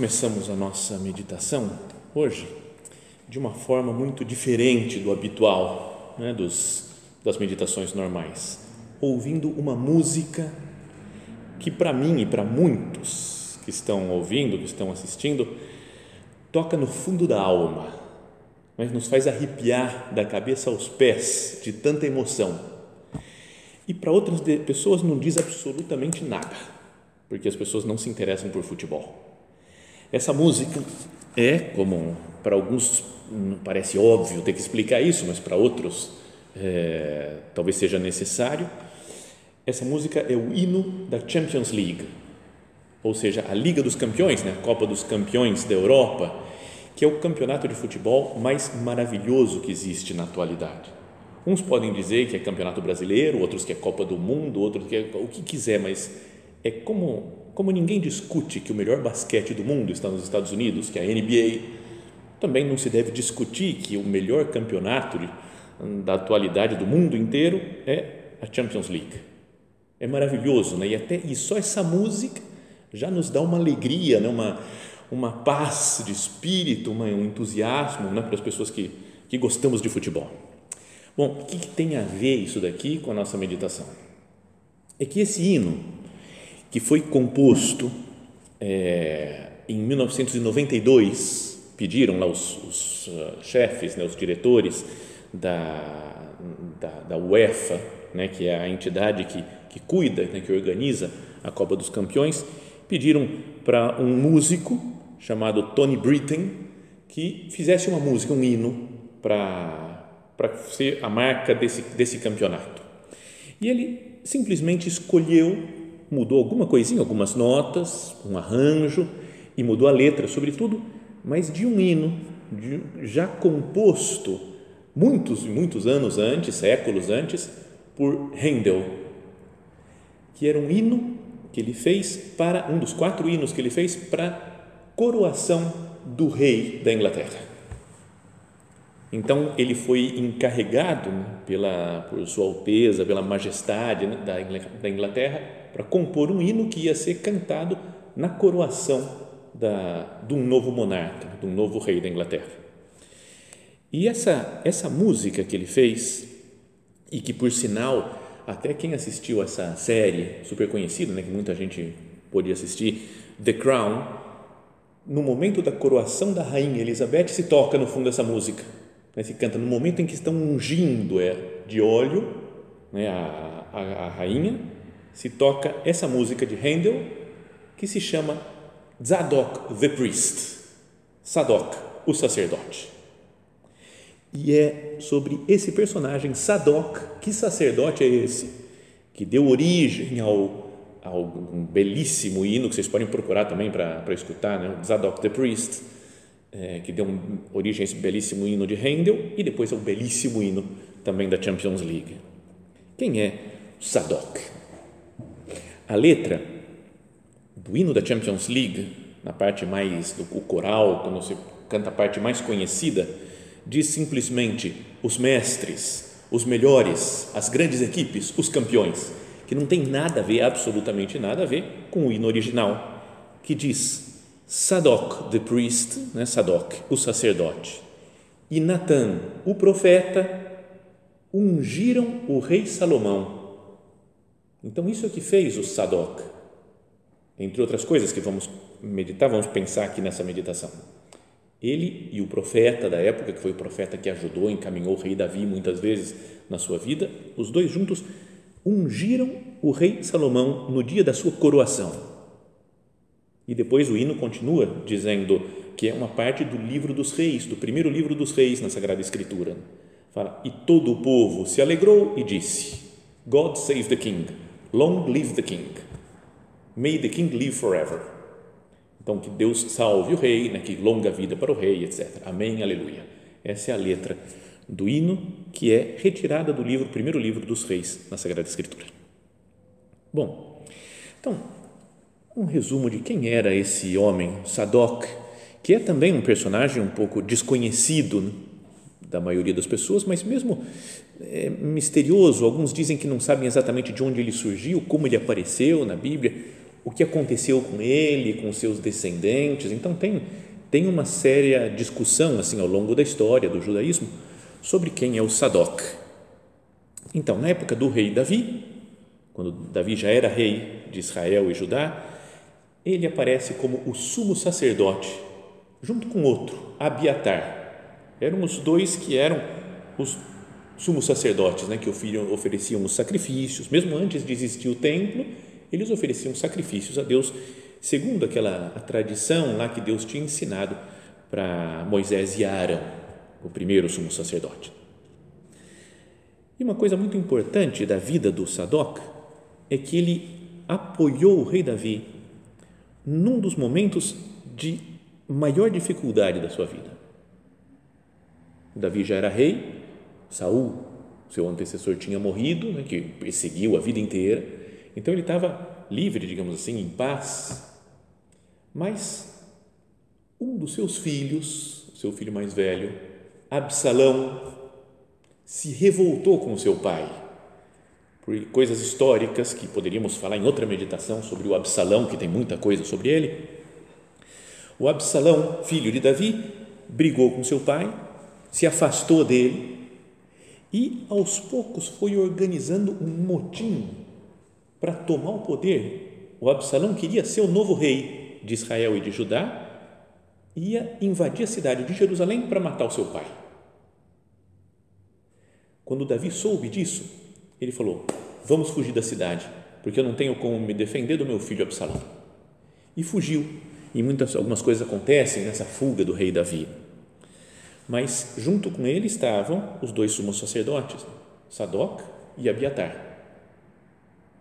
Começamos a nossa meditação hoje de uma forma muito diferente do habitual, né, dos, das meditações normais, ouvindo uma música que, para mim e para muitos que estão ouvindo, que estão assistindo, toca no fundo da alma, mas nos faz arrepiar da cabeça aos pés de tanta emoção. E para outras pessoas não diz absolutamente nada, porque as pessoas não se interessam por futebol essa música é, como para alguns parece óbvio ter que explicar isso, mas para outros é, talvez seja necessário. Essa música é o hino da Champions League, ou seja, a Liga dos Campeões, né? a Copa dos Campeões da Europa, que é o campeonato de futebol mais maravilhoso que existe na atualidade. Uns podem dizer que é campeonato brasileiro, outros que é Copa do Mundo, outros que é o que quiser, mas é como como ninguém discute que o melhor basquete do mundo está nos Estados Unidos, que é a NBA, também não se deve discutir que o melhor campeonato da atualidade do mundo inteiro é a Champions League. É maravilhoso, né? E até e só essa música já nos dá uma alegria, né? Uma uma paz de espírito, uma, um entusiasmo, né? Para as pessoas que que gostamos de futebol. Bom, o que, que tem a ver isso daqui com a nossa meditação? É que esse hino que foi composto é, em 1992, pediram lá os, os uh, chefes, né, os diretores da, da, da UEFA, né, que é a entidade que, que cuida, né, que organiza a Copa dos Campeões, pediram para um músico chamado Tony Britten que fizesse uma música, um hino para ser a marca desse, desse campeonato. E ele simplesmente escolheu mudou alguma coisinha, algumas notas, um arranjo e mudou a letra, sobretudo, mas de um hino de, já composto muitos e muitos anos antes, séculos antes, por Handel, que era um hino que ele fez para um dos quatro hinos que ele fez para coroação do rei da Inglaterra. Então ele foi encarregado né, pela por sua alteza, pela majestade né, da Inglaterra para compor um hino que ia ser cantado na coroação da, de um novo monarca, de um novo rei da Inglaterra. E essa, essa música que ele fez, e que por sinal, até quem assistiu essa série super conhecida, né, que muita gente podia assistir, The Crown, no momento da coroação da rainha Elizabeth se toca no fundo essa música, né, se canta no momento em que estão ungindo é, de óleo né, a, a, a rainha se toca essa música de Handel que se chama Zadok the Priest, Sadok, o sacerdote. E é sobre esse personagem, Sadok, que sacerdote é esse, que deu origem ao, ao um belíssimo hino que vocês podem procurar também para escutar, né? Zadok the Priest, é, que deu origem a esse belíssimo hino de Handel e depois ao belíssimo hino também da Champions League. Quem é Sadok? A letra do hino da Champions League, na parte mais do coral, quando você canta a parte mais conhecida, diz simplesmente os mestres, os melhores, as grandes equipes, os campeões, que não tem nada a ver, absolutamente nada a ver com o hino original, que diz Sadok, the priest, né, Sadok, o sacerdote, e Natan, o profeta, ungiram o rei Salomão então, isso é o que fez o Sadok, entre outras coisas que vamos meditar, vamos pensar aqui nessa meditação. Ele e o profeta da época, que foi o profeta que ajudou, encaminhou o rei Davi muitas vezes na sua vida, os dois juntos ungiram o rei Salomão no dia da sua coroação. E depois o hino continua dizendo que é uma parte do livro dos reis, do primeiro livro dos reis na Sagrada Escritura. Fala, e todo o povo se alegrou e disse: God save the king, long live the king, may the king live forever. Então, que Deus salve o rei, né, que longa vida para o rei, etc. Amém, aleluia. Essa é a letra do hino que é retirada do livro, primeiro livro dos reis na Sagrada Escritura. Bom, então, um resumo de quem era esse homem, Sadoc, que é também um personagem um pouco desconhecido da maioria das pessoas, mas mesmo é, misterioso. Alguns dizem que não sabem exatamente de onde ele surgiu, como ele apareceu na Bíblia o que aconteceu com ele, com seus descendentes. Então tem tem uma séria discussão assim ao longo da história do judaísmo sobre quem é o Sadoc. Então, na época do rei Davi, quando Davi já era rei de Israel e Judá, ele aparece como o sumo sacerdote, junto com outro, Abiatar. Eram os dois que eram os sumos sacerdotes, né, que ofereciam os sacrifícios, mesmo antes de existir o templo, eles ofereciam sacrifícios a Deus, segundo aquela a tradição lá que Deus tinha ensinado para Moisés e Arão, o primeiro sumo sacerdote. E uma coisa muito importante da vida do Sadoc é que ele apoiou o rei Davi num dos momentos de maior dificuldade da sua vida. Davi já era rei, Saul, seu antecessor, tinha morrido, né, que perseguiu a vida inteira então ele estava livre, digamos assim, em paz. Mas um dos seus filhos, seu filho mais velho, Absalão, se revoltou com seu pai por coisas históricas que poderíamos falar em outra meditação sobre o Absalão, que tem muita coisa sobre ele. O Absalão, filho de Davi, brigou com seu pai, se afastou dele e aos poucos foi organizando um motim para tomar o poder, o Absalão queria ser o novo rei de Israel e de Judá, ia invadir a cidade de Jerusalém para matar o seu pai. Quando Davi soube disso, ele falou: Vamos fugir da cidade, porque eu não tenho como me defender do meu filho Absalão. E fugiu. E muitas algumas coisas acontecem nessa fuga do rei Davi. Mas junto com ele estavam os dois sumos sacerdotes, Sadoc e Abiatar.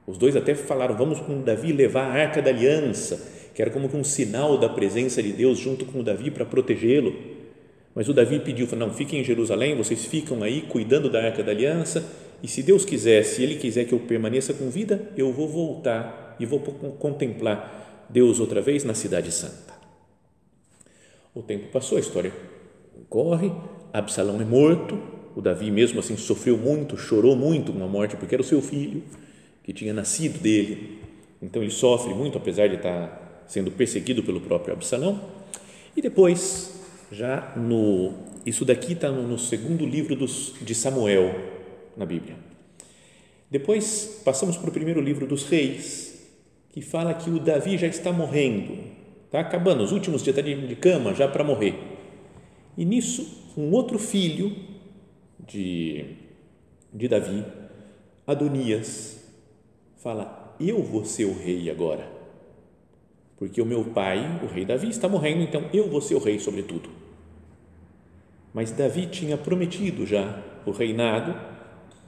Os dois até falaram: vamos com Davi levar a arca da aliança, que era como um sinal da presença de Deus junto com Davi para protegê-lo. Mas o Davi pediu: não, fiquem em Jerusalém, vocês ficam aí cuidando da arca da aliança, e se Deus quiser, se Ele quiser que eu permaneça com vida, eu vou voltar e vou contemplar Deus outra vez na Cidade Santa. O tempo passou, a história corre, Absalão é morto, o Davi mesmo assim sofreu muito, chorou muito com a morte, porque era o seu filho que tinha nascido dele. Então ele sofre muito, apesar de estar sendo perseguido pelo próprio Absalão. E depois, já no. Isso daqui está no, segundo livro dos, de Samuel na Bíblia. Depois passamos para o primeiro livro dos Reis, que fala que o Davi já está morrendo, está acabando, os últimos dias está de cama já para morrer. E nisso, um outro filho de, de Davi, Adonias, fala: Eu vou ser o rei agora. Porque o meu pai, o rei Davi, está morrendo, então eu vou ser o rei sobre tudo. Mas Davi tinha prometido já o reinado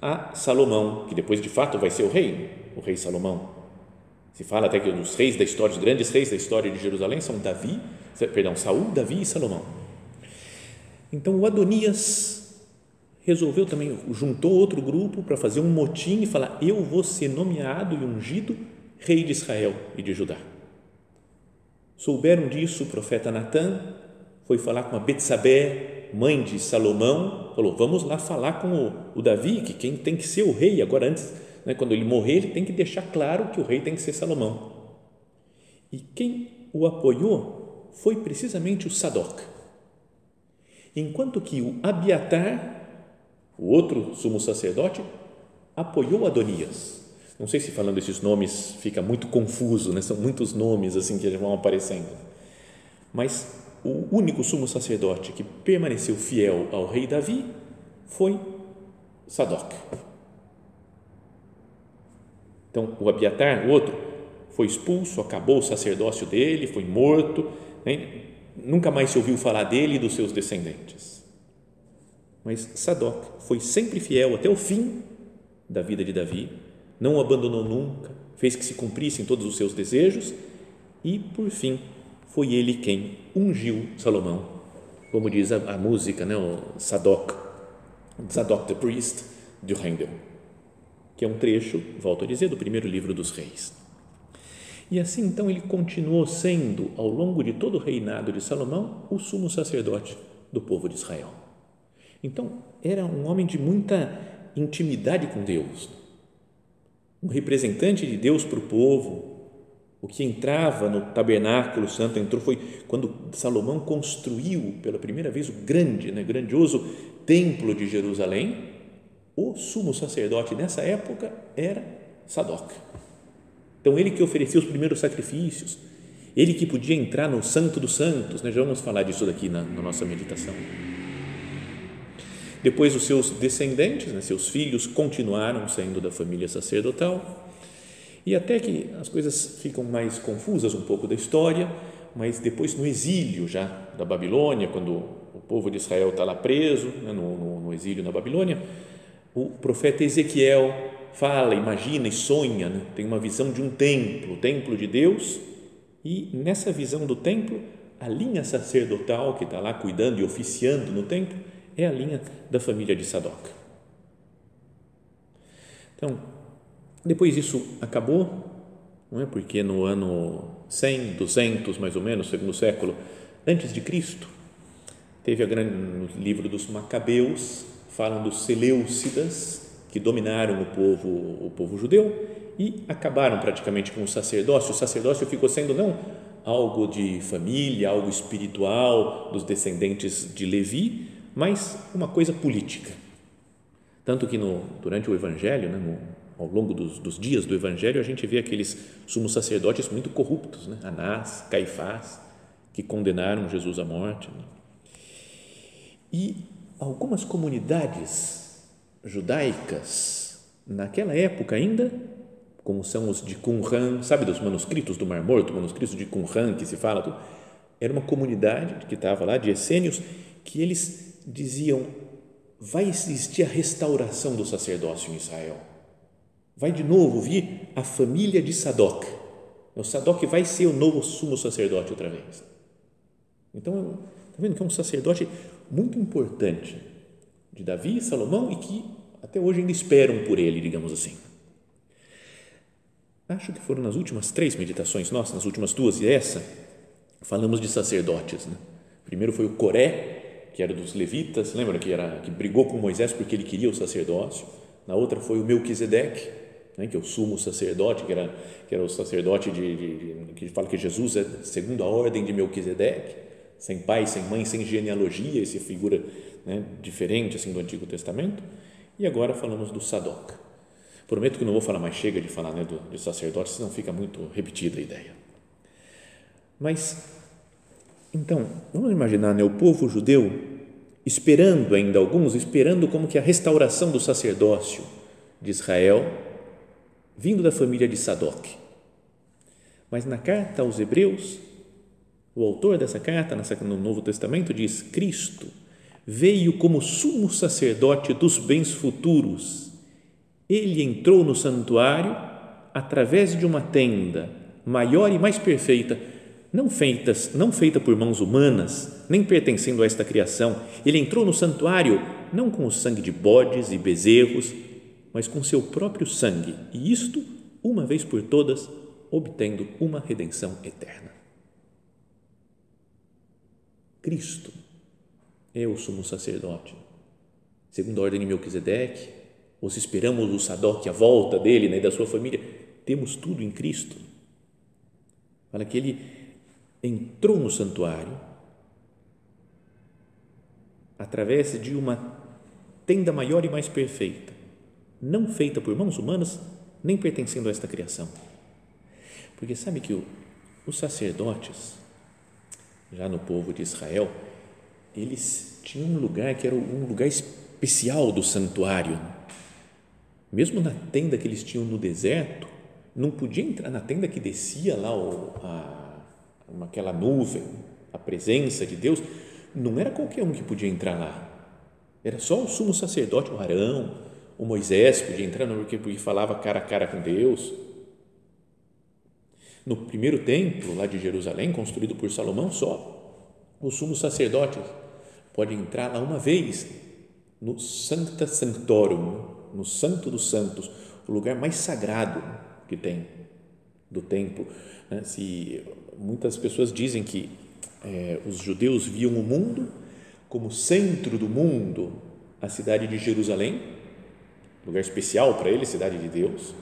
a Salomão, que depois de fato vai ser o rei, o rei Salomão. Se fala até que os reis da história, os grandes reis da história de Jerusalém são Davi, perdão, Saul, Davi e Salomão. Então o Adonias resolveu também, juntou outro grupo para fazer um motim e falar: Eu vou ser nomeado e ungido rei de Israel e de Judá. Souberam disso o profeta Natan, foi falar com a Betsabé, mãe de Salomão, falou: Vamos lá falar com o, o Davi, que quem tem que ser o rei agora, antes, né, quando ele morrer, ele tem que deixar claro que o rei tem que ser Salomão. E quem o apoiou foi precisamente o Sadoc. Enquanto que o Abiatar o outro sumo sacerdote apoiou Adonias. Não sei se falando esses nomes fica muito confuso, né? são muitos nomes assim que vão aparecendo. Mas o único sumo sacerdote que permaneceu fiel ao rei Davi foi Sadoc. Então, o Abiatar, o outro, foi expulso, acabou o sacerdócio dele, foi morto, né? nunca mais se ouviu falar dele e dos seus descendentes. Mas Sadoc foi sempre fiel até o fim da vida de Davi, não o abandonou nunca, fez que se cumprissem todos os seus desejos e, por fim, foi ele quem ungiu Salomão, como diz a, a música, né, o Sadoc, Zadok the Priest, de Handel, que é um trecho, volto a dizer, do primeiro livro dos reis. E assim, então, ele continuou sendo, ao longo de todo o reinado de Salomão, o sumo sacerdote do povo de Israel. Então, era um homem de muita intimidade com Deus, um representante de Deus para o povo. O que entrava no tabernáculo santo entrou foi quando Salomão construiu pela primeira vez o grande, né, grandioso templo de Jerusalém. O sumo sacerdote nessa época era Sadoc. Então, ele que oferecia os primeiros sacrifícios, ele que podia entrar no Santo dos Santos, né? já vamos falar disso daqui na, na nossa meditação. Depois, os seus descendentes, né? seus filhos, continuaram sendo da família sacerdotal, e até que as coisas ficam mais confusas um pouco da história, mas depois, no exílio já da Babilônia, quando o povo de Israel está lá preso, né? no, no, no exílio na Babilônia, o profeta Ezequiel fala, imagina e sonha, né? tem uma visão de um templo, o templo de Deus, e nessa visão do templo, a linha sacerdotal que está lá cuidando e oficiando no templo é a linha da família de Sadoc. Então, depois isso acabou, não é? Porque no ano 100, 200 mais ou menos, segundo século antes de Cristo, teve a grande no livro dos Macabeus, falam dos Seleucidas, que dominaram o povo, o povo judeu e acabaram praticamente com o sacerdócio. O sacerdócio ficou sendo não algo de família, algo espiritual dos descendentes de Levi, mas uma coisa política. Tanto que no, durante o Evangelho, né, no, ao longo dos, dos, dias do Evangelho, a gente vê aqueles sumos sacerdotes muito corruptos, né? Anás, Caifás, que condenaram Jesus à morte. Né? E algumas comunidades judaicas, naquela época ainda, como são os de Qumran, sabe dos manuscritos do Mar Morto, manuscritos de Qumran que se fala, era uma comunidade que estava lá, de essênios, que eles diziam, vai existir a restauração do sacerdócio em Israel, vai de novo vir a família de Sadoc, o Sadoc vai ser o novo sumo sacerdote outra vez. Então, está vendo que é um sacerdote muito importante de Davi e Salomão e que até hoje ainda esperam por ele, digamos assim. Acho que foram nas últimas três meditações nossas, nas últimas duas e essa, falamos de sacerdotes. Né? Primeiro foi o Coré, que era dos levitas, lembra que, era, que brigou com Moisés porque ele queria o sacerdócio. Na outra foi o Melquisedeque, né, que é o sumo sacerdote, que era, que era o sacerdote de, de, de, que fala que Jesus é segundo a ordem de Melquisedeque, sem pai, sem mãe, sem genealogia, essa figura né, diferente assim do Antigo Testamento. E agora falamos do Sadoc. Prometo que não vou falar mais, chega de falar né, do, do sacerdote, senão fica muito repetida a ideia. Mas, então, vamos imaginar né, o povo judeu esperando ainda, alguns esperando como que a restauração do sacerdócio de Israel, vindo da família de Sadoc. Mas na carta aos Hebreus, o autor dessa carta, no Novo Testamento, diz: Cristo veio como sumo sacerdote dos bens futuros. Ele entrou no santuário através de uma tenda maior e mais perfeita, não feitas, não feita por mãos humanas, nem pertencendo a esta criação. Ele entrou no santuário não com o sangue de bodes e bezerros, mas com seu próprio sangue, e isto uma vez por todas, obtendo uma redenção eterna. Cristo é o sumo sacerdote. Segundo a ordem de Melquisedeque, ou se esperamos o Sadoc, a volta dele né, e da sua família, temos tudo em Cristo. Fala que ele entrou no santuário através de uma tenda maior e mais perfeita, não feita por mãos humanas, nem pertencendo a esta criação. Porque sabe que o, os sacerdotes, já no povo de Israel, eles tinham um lugar que era um lugar especial do santuário. Mesmo na tenda que eles tinham no deserto, não podia entrar na tenda que descia lá o, a, aquela nuvem, a presença de Deus, não era qualquer um que podia entrar lá. Era só o sumo sacerdote, o Arão, o Moisés podia entrar, porque, porque falava cara a cara com Deus. No primeiro templo lá de Jerusalém, construído por Salomão, só o sumo sacerdote pode entrar lá uma vez no Sancta Sanctorum, no Santo dos Santos, o lugar mais sagrado que tem do templo. Né? Se muitas pessoas dizem que é, os judeus viam o mundo como centro do mundo, a cidade de Jerusalém, lugar especial para eles, cidade de Deus,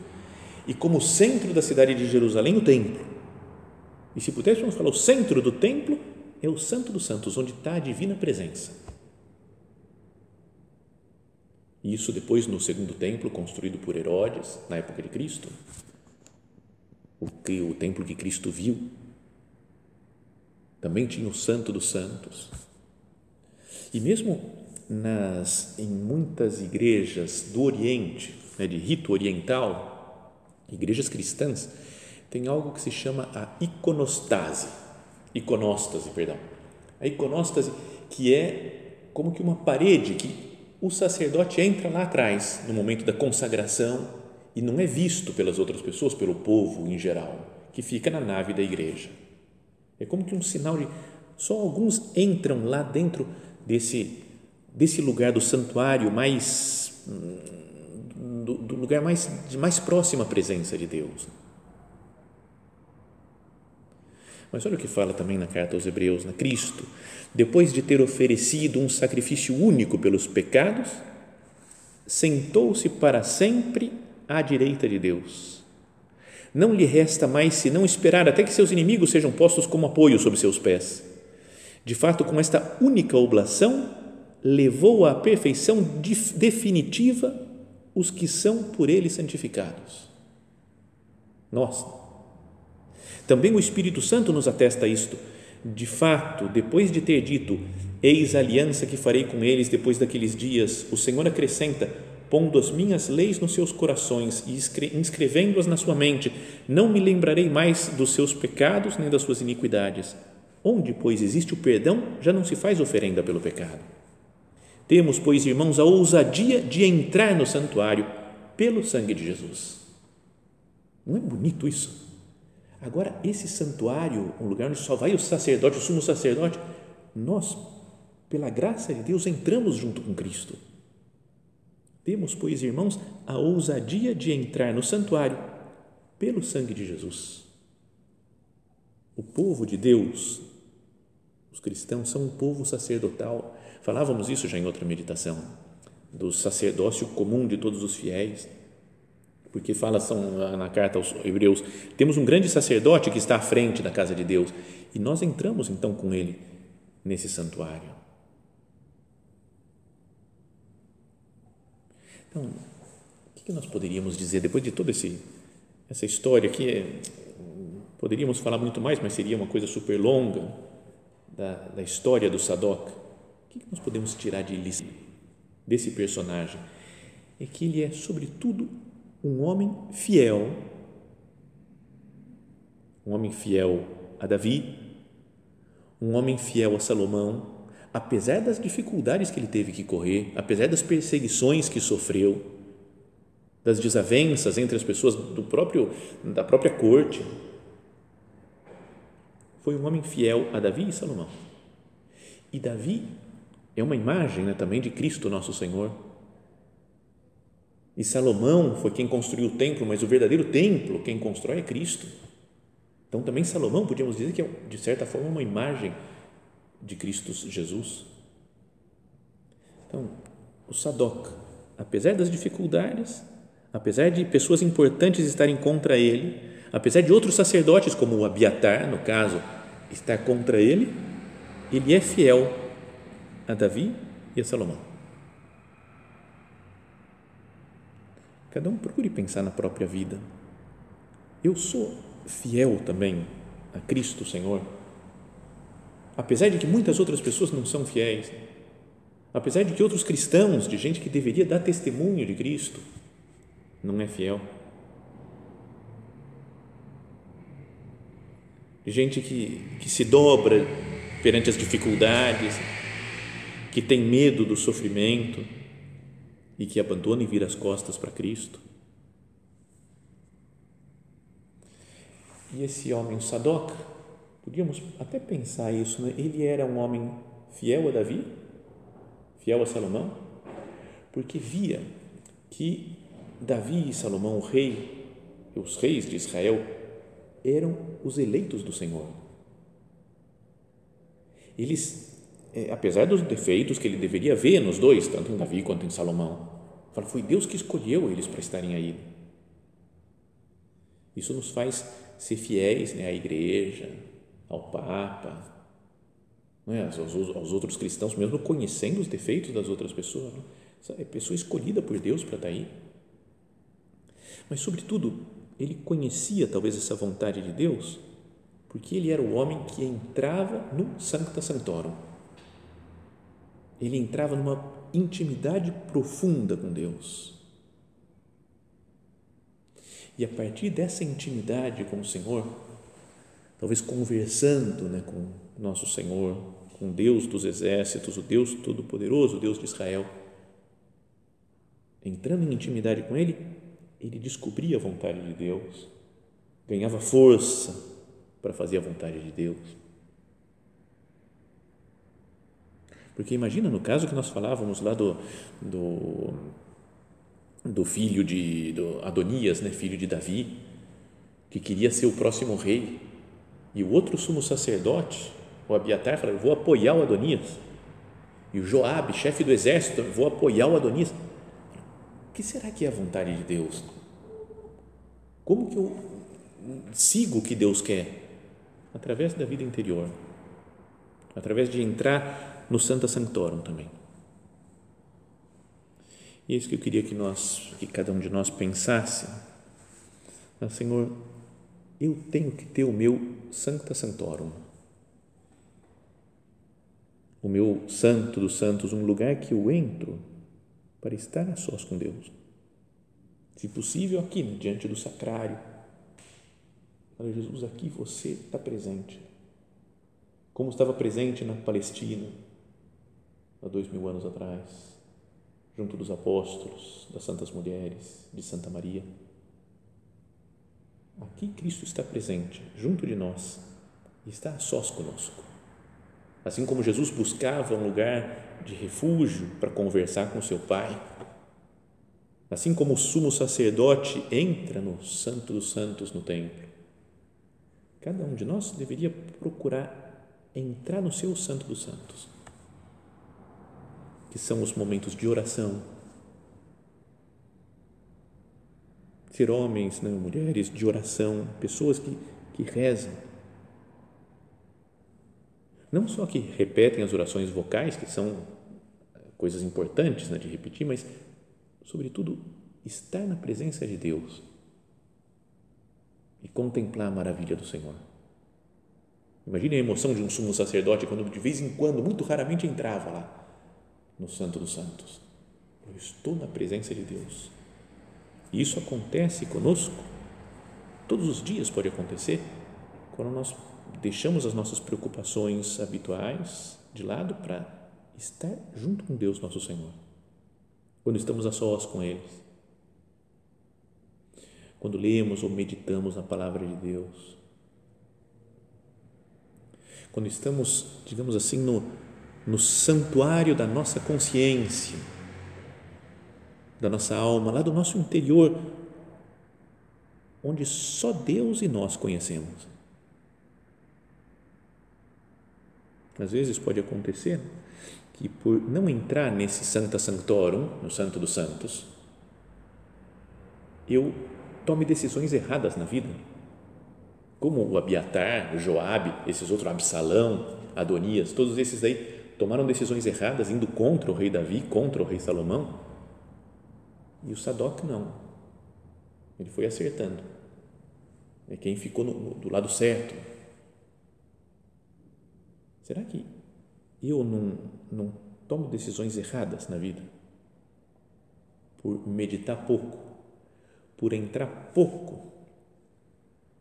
e como centro da cidade de Jerusalém, o templo. E se pudéssemos falar o centro do templo, é o Santo dos Santos, onde está a divina presença. Isso depois no segundo templo, construído por Herodes, na época de Cristo, o, o templo que Cristo viu, também tinha o Santo dos Santos. E mesmo nas, em muitas igrejas do Oriente, né, de rito oriental, igrejas cristãs, tem algo que se chama a iconostase, iconóstase, perdão. A iconóstase que é como que uma parede que o sacerdote entra lá atrás no momento da consagração e não é visto pelas outras pessoas, pelo povo em geral, que fica na nave da igreja. É como que um sinal de só alguns entram lá dentro desse desse lugar do santuário mais do, do lugar mais de mais próxima presença de Deus. Mas olha o que fala também na carta aos Hebreus, na Cristo, depois de ter oferecido um sacrifício único pelos pecados, sentou-se para sempre à direita de Deus. Não lhe resta mais senão esperar até que seus inimigos sejam postos como apoio sobre seus pés. De fato, com esta única oblação, levou à perfeição definitiva os que são por ele santificados. Nós, também o Espírito Santo nos atesta isto. De fato, depois de ter dito: Eis a aliança que farei com eles depois daqueles dias, o Senhor acrescenta: Pondo as minhas leis nos seus corações e inscrevendo-as na sua mente, não me lembrarei mais dos seus pecados nem das suas iniquidades. Onde, pois, existe o perdão, já não se faz oferenda pelo pecado. Temos, pois, irmãos, a ousadia de entrar no santuário pelo sangue de Jesus. Não é bonito isso? Agora, esse santuário, um lugar onde só vai o sacerdote, o sumo sacerdote, nós, pela graça de Deus, entramos junto com Cristo. Temos, pois, irmãos, a ousadia de entrar no santuário pelo sangue de Jesus. O povo de Deus, os cristãos, são um povo sacerdotal. Falávamos isso já em outra meditação, do sacerdócio comum de todos os fiéis porque fala são, na carta aos Hebreus, temos um grande sacerdote que está à frente da casa de Deus e nós entramos então com ele nesse santuário. Então, o que nós poderíamos dizer depois de toda essa história que é, poderíamos falar muito mais, mas seria uma coisa super longa da, da história do Sadoc. O que nós podemos tirar de lição desse personagem? É que ele é, sobretudo, um homem fiel, um homem fiel a Davi, um homem fiel a Salomão, apesar das dificuldades que ele teve que correr, apesar das perseguições que sofreu, das desavenças entre as pessoas do próprio da própria corte, foi um homem fiel a Davi e Salomão. E Davi é uma imagem né, também de Cristo nosso Senhor e Salomão foi quem construiu o templo, mas o verdadeiro templo, quem constrói é Cristo. Então também Salomão, podíamos dizer que é, de certa forma, uma imagem de Cristo Jesus. Então, o Sadoc, apesar das dificuldades, apesar de pessoas importantes estarem contra ele, apesar de outros sacerdotes, como o Abiatar, no caso, estar contra ele, ele é fiel a Davi e a Salomão. Cada um procure pensar na própria vida. Eu sou fiel também a Cristo Senhor. apesar de que muitas outras pessoas não são fiéis, apesar de que outros cristãos, de gente que deveria dar testemunho de Cristo, não é fiel. Gente que, que se dobra perante as dificuldades, que tem medo do sofrimento e que abandona e vira as costas para Cristo. E esse homem, o Sadoc, podíamos até pensar isso, né? ele era um homem fiel a Davi, fiel a Salomão, porque via que Davi e Salomão, o rei, os reis de Israel, eram os eleitos do Senhor. Eles, é, apesar dos defeitos que ele deveria ver nos dois, tanto em Davi quanto em Salomão, fala, foi Deus que escolheu eles para estarem aí. Isso nos faz ser fiéis né, à igreja, ao Papa, né, aos, aos, outros cristãos, mesmo conhecendo os defeitos das outras pessoas. Né? É pessoa escolhida por Deus para estar aí. Mas, sobretudo, ele conhecia talvez essa vontade de Deus, porque ele era o homem que entrava no Sancta Sanctorum. Ele entrava numa intimidade profunda com Deus. E a partir dessa intimidade com o Senhor, talvez conversando né, com nosso Senhor, com Deus dos exércitos, o Deus Todo-Poderoso, o Deus de Israel, entrando em intimidade com Ele, ele descobria a vontade de Deus, ganhava força para fazer a vontade de Deus. Porque imagina no caso que nós falávamos lá do, do do filho de do Adonias, né, filho de Davi, que queria ser o próximo rei. E o outro sumo sacerdote, o Abiatar, falou: Vou apoiar o Adonias. E o Joabe, chefe do exército, vou apoiar o Adonias. O que será que é a vontade de Deus? Como que eu sigo o que Deus quer? Através da vida interior, através de entrar no Santa Sanctorum também. E é isso que eu queria que nós, que cada um de nós pensasse. Ah, Senhor, eu tenho que ter o meu Sancta Santorum, o meu santo dos santos, um lugar que eu entro para estar a sós com Deus. Se possível, aqui, né, diante do sacrário. Olha, Jesus, aqui você está presente. Como estava presente na Palestina, há dois mil anos atrás junto dos apóstolos, das santas mulheres, de Santa Maria. Aqui Cristo está presente, junto de nós, e está a sós conosco. Assim como Jesus buscava um lugar de refúgio para conversar com seu Pai, assim como o sumo sacerdote entra no Santo dos Santos no templo, cada um de nós deveria procurar entrar no seu Santo dos Santos que são os momentos de oração. Ser homens, não, mulheres de oração, pessoas que, que rezam. Não só que repetem as orações vocais, que são coisas importantes né, de repetir, mas, sobretudo, estar na presença de Deus e contemplar a maravilha do Senhor. Imagine a emoção de um sumo sacerdote quando de vez em quando, muito raramente entrava lá no Santo dos Santos. Eu estou na presença de Deus. E isso acontece conosco. Todos os dias pode acontecer quando nós deixamos as nossas preocupações habituais de lado para estar junto com Deus, nosso Senhor. Quando estamos a sós com eles. Quando lemos ou meditamos na palavra de Deus. Quando estamos, digamos assim, no, no santuário da nossa consciência, da nossa alma, lá do nosso interior, onde só Deus e nós conhecemos. Às vezes pode acontecer que por não entrar nesse Santa Sanctorum, no Santo dos Santos, eu tome decisões erradas na vida, como o Abiatar, o Joabe, esses outros, Absalão, Adonias, todos esses aí tomaram decisões erradas, indo contra o rei Davi, contra o rei Salomão. E o Sadoc não. Ele foi acertando. É quem ficou no, no, do lado certo. será que eu não, não tomo decisões erradas na vida? Por meditar pouco, por entrar pouco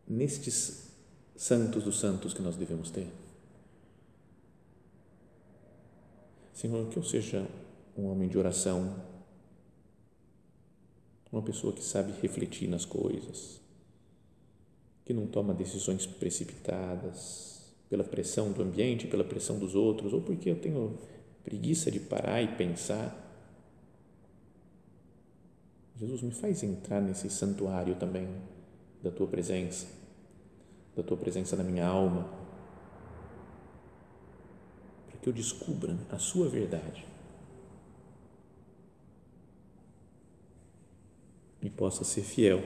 nestes santos dos santos que nós devemos ter? Senhor, que eu seja um homem de oração, uma pessoa que sabe refletir nas coisas, que não toma decisões precipitadas pela pressão do ambiente, pela pressão dos outros, ou porque eu tenho preguiça de parar e pensar. Jesus, me faz entrar nesse santuário também da tua presença, da tua presença na minha alma, que eu descubra a sua verdade e possa ser fiel,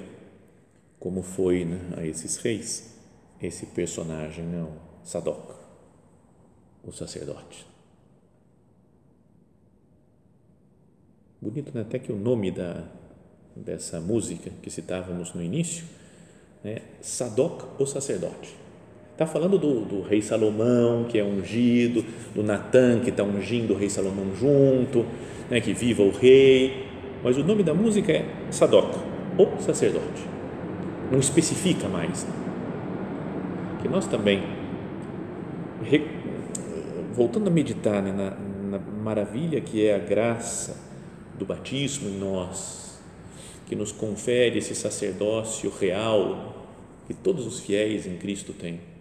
como foi né, a esses reis, esse personagem, não, Sadoc, o sacerdote. Bonito, né? até que o nome da, dessa música que citávamos no início é Sadoc, o sacerdote. Está falando do, do, rei Salomão, que é ungido, do Natan, que está ungindo o rei Salomão junto, né, que viva o rei, mas o nome da música é Sadoc, o sacerdote. Não especifica mais. Que nós também, voltando a meditar né, na, na maravilha que é a graça do batismo em nós, que nos confere esse sacerdócio real que todos os fiéis em Cristo têm.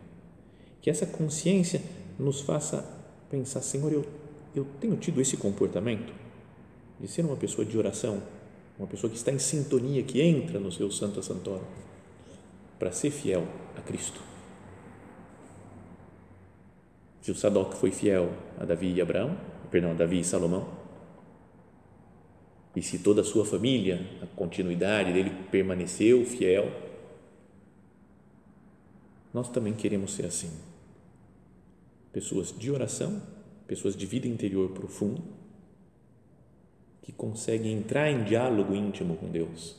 Que essa consciência nos faça pensar, Senhor, eu, eu tenho tido esse comportamento? de ser uma pessoa de oração, uma pessoa que está em sintonia, que entra no seu Santo Santório, para ser fiel a Cristo. Se o Sadoc foi fiel a Davi e Abraão, perdão, a Davi e Salomão, e se toda a sua família, a continuidade dele permaneceu fiel, nós também queremos ser assim. Pessoas de oração, pessoas de vida interior profunda, que consegue entrar em diálogo íntimo com Deus.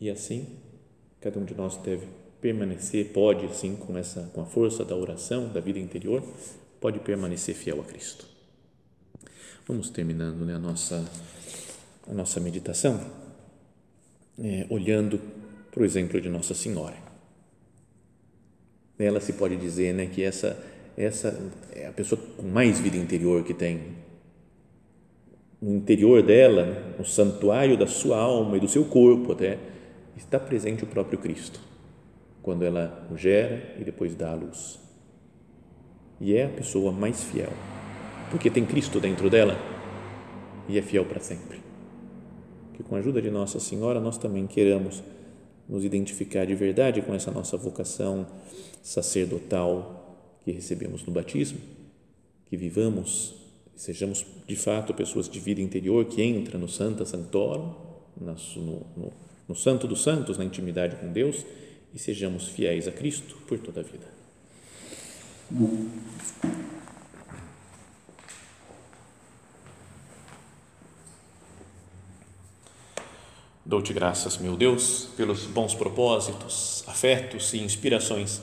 E assim, cada um de nós deve permanecer, pode sim, com essa com a força da oração, da vida interior, pode permanecer fiel a Cristo. Vamos terminando né, a nossa a nossa meditação, é, olhando para o exemplo de Nossa Senhora. Nela se pode dizer né, que essa essa é a pessoa com mais vida interior que tem no interior dela, no santuário da sua alma e do seu corpo até, está presente o próprio Cristo, quando ela o gera e depois dá a luz. E é a pessoa mais fiel, porque tem Cristo dentro dela e é fiel para sempre. Que com a ajuda de Nossa Senhora nós também queiramos nos identificar de verdade com essa nossa vocação sacerdotal que recebemos no batismo, que vivamos sejamos de fato pessoas de vida interior que entra no Santa Santorum, no, no, no Santo dos Santos, na intimidade com Deus e sejamos fiéis a Cristo por toda a vida. Dou-te graças, meu Deus, pelos bons propósitos, afetos e inspirações